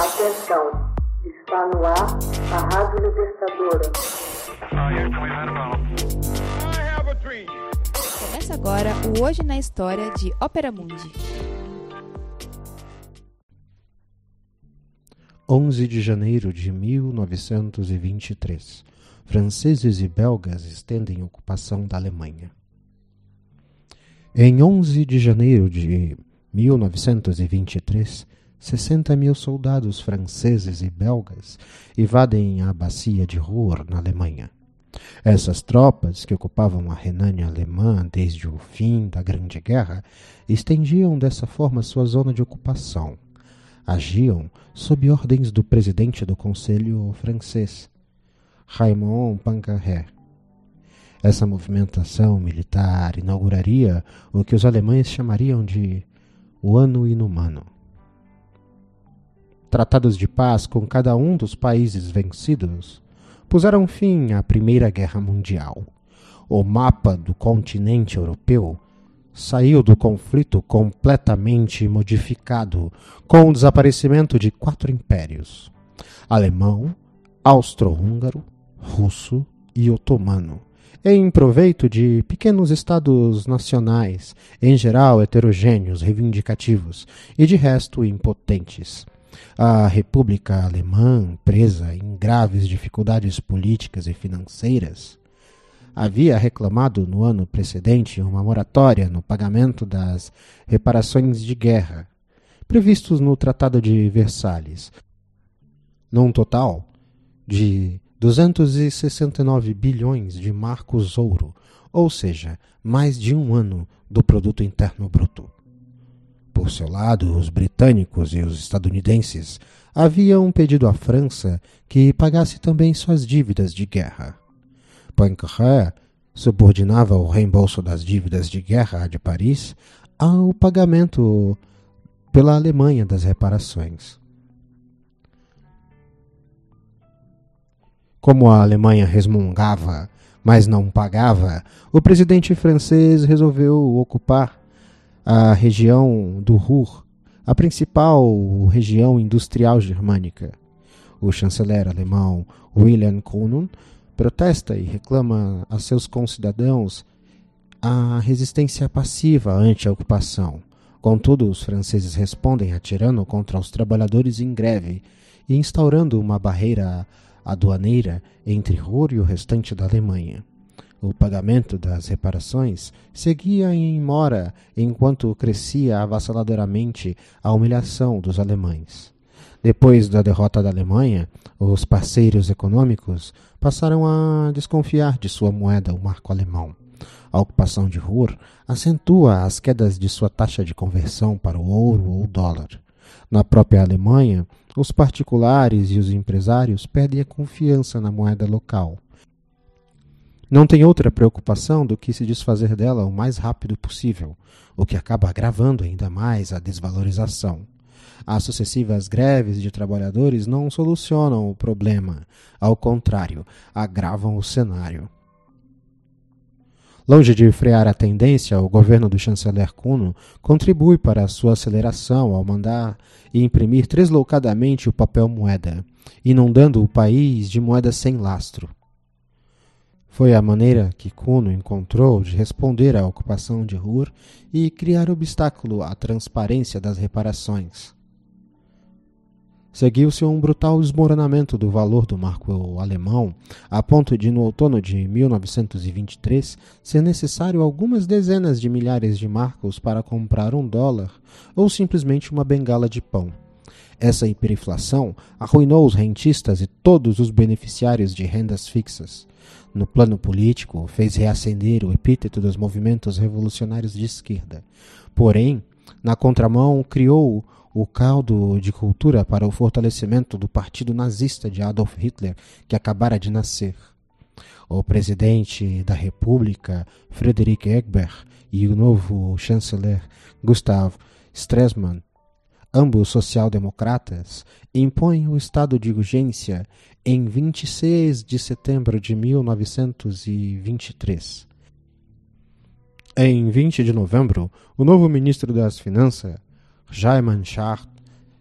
Atenção, está no ar a Rádio Libertadora. Começa agora o Hoje na História de Ópera Mundi. 11 de janeiro de 1923. Franceses e belgas estendem ocupação da Alemanha. Em 11 de janeiro de 1923, 60 mil soldados franceses e belgas invadem a bacia de Ruhr, na Alemanha. Essas tropas, que ocupavam a Renânia alemã desde o fim da Grande Guerra, estendiam dessa forma sua zona de ocupação. Agiam sob ordens do presidente do Conselho francês, Raymond Poincaré. Essa movimentação militar inauguraria o que os alemães chamariam de o Ano Inumano. Tratados de paz com cada um dos países vencidos puseram fim à Primeira Guerra Mundial. O mapa do continente europeu saiu do conflito completamente modificado com o desaparecimento de quatro impérios: alemão, austro-húngaro, russo e otomano em proveito de pequenos estados nacionais, em geral heterogêneos, reivindicativos e de resto impotentes. A República Alemã, presa em graves dificuldades políticas e financeiras, havia reclamado no ano precedente uma moratória no pagamento das reparações de guerra, previstos no Tratado de Versalhes, num total de 269 bilhões de marcos ouro, ou seja, mais de um ano do produto interno bruto. Por seu lado, os britânicos e os estadunidenses haviam pedido à França que pagasse também suas dívidas de guerra. Poincaré subordinava o reembolso das dívidas de guerra de Paris ao pagamento pela Alemanha das reparações. Como a Alemanha resmungava, mas não pagava, o presidente francês resolveu ocupar a região do Ruhr, a principal região industrial germânica. O chanceler alemão Wilhelm Konun protesta e reclama a seus concidadãos a resistência passiva ante a ocupação. Contudo, os franceses respondem atirando contra os trabalhadores em greve e instaurando uma barreira aduaneira entre Ruhr e o restante da Alemanha. O pagamento das reparações seguia em mora enquanto crescia avassaladoramente a humilhação dos alemães. Depois da derrota da Alemanha, os parceiros econômicos passaram a desconfiar de sua moeda, o marco alemão. A ocupação de Ruhr acentua as quedas de sua taxa de conversão para o ouro ou dólar. Na própria Alemanha, os particulares e os empresários perdem a confiança na moeda local. Não tem outra preocupação do que se desfazer dela o mais rápido possível, o que acaba agravando ainda mais a desvalorização. As sucessivas greves de trabalhadores não solucionam o problema, ao contrário, agravam o cenário. Longe de frear a tendência, o governo do chanceler Kuno contribui para a sua aceleração ao mandar e imprimir tresloucadamente o papel moeda, inundando o país de moeda sem lastro. Foi a maneira que Kuno encontrou de responder à ocupação de Ruhr e criar obstáculo à transparência das reparações. Seguiu-se um brutal desmoronamento do valor do marco alemão, a ponto de, no outono de 1923, ser necessário algumas dezenas de milhares de marcos para comprar um dólar ou simplesmente uma bengala de pão. Essa hiperinflação arruinou os rentistas e todos os beneficiários de rendas fixas. No plano político, fez reacender o epíteto dos movimentos revolucionários de esquerda. Porém, na contramão, criou o caldo de cultura para o fortalecimento do partido nazista de Adolf Hitler, que acabara de nascer. O presidente da República, Friedrich Ebert, e o novo chanceler Gustav Stresemann, ambos social-democratas, impõem o estado de urgência em 26 de setembro de 1923. Em 20 de novembro, o novo ministro das Finanças, Jaime Schacht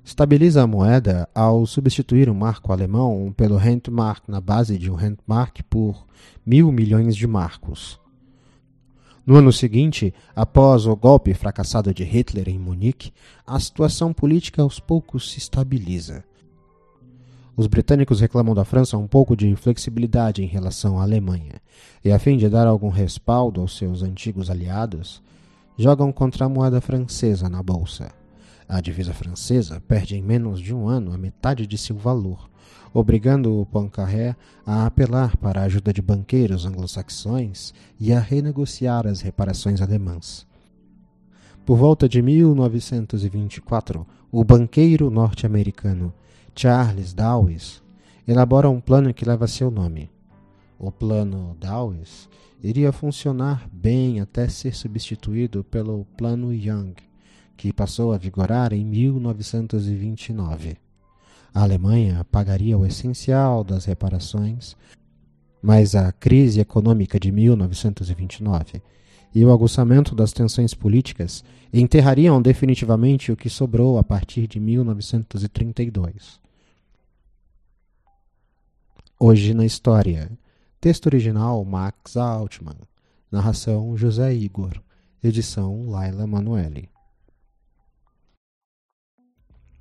estabiliza a moeda ao substituir o marco alemão pelo Handmark na base de um Handmark por mil milhões de marcos. No ano seguinte, após o golpe fracassado de Hitler em Munique, a situação política aos poucos se estabiliza. Os britânicos reclamam da França um pouco de flexibilidade em relação à Alemanha, e a fim de dar algum respaldo aos seus antigos aliados, jogam contra a moeda francesa na bolsa. A divisa francesa perde em menos de um ano a metade de seu valor, obrigando o Poincaré a apelar para a ajuda de banqueiros anglo-saxões e a renegociar as reparações alemãs. Por volta de 1924, o banqueiro norte-americano Charles Dawes elabora um plano que leva seu nome. O Plano Dawes iria funcionar bem até ser substituído pelo Plano Young, que passou a vigorar em 1929. A Alemanha pagaria o essencial das reparações, mas a crise econômica de 1929 e o aguçamento das tensões políticas enterrariam definitivamente o que sobrou a partir de 1932. Hoje na História. Texto original Max Altman. Narração José Igor. Edição Laila Manuelle.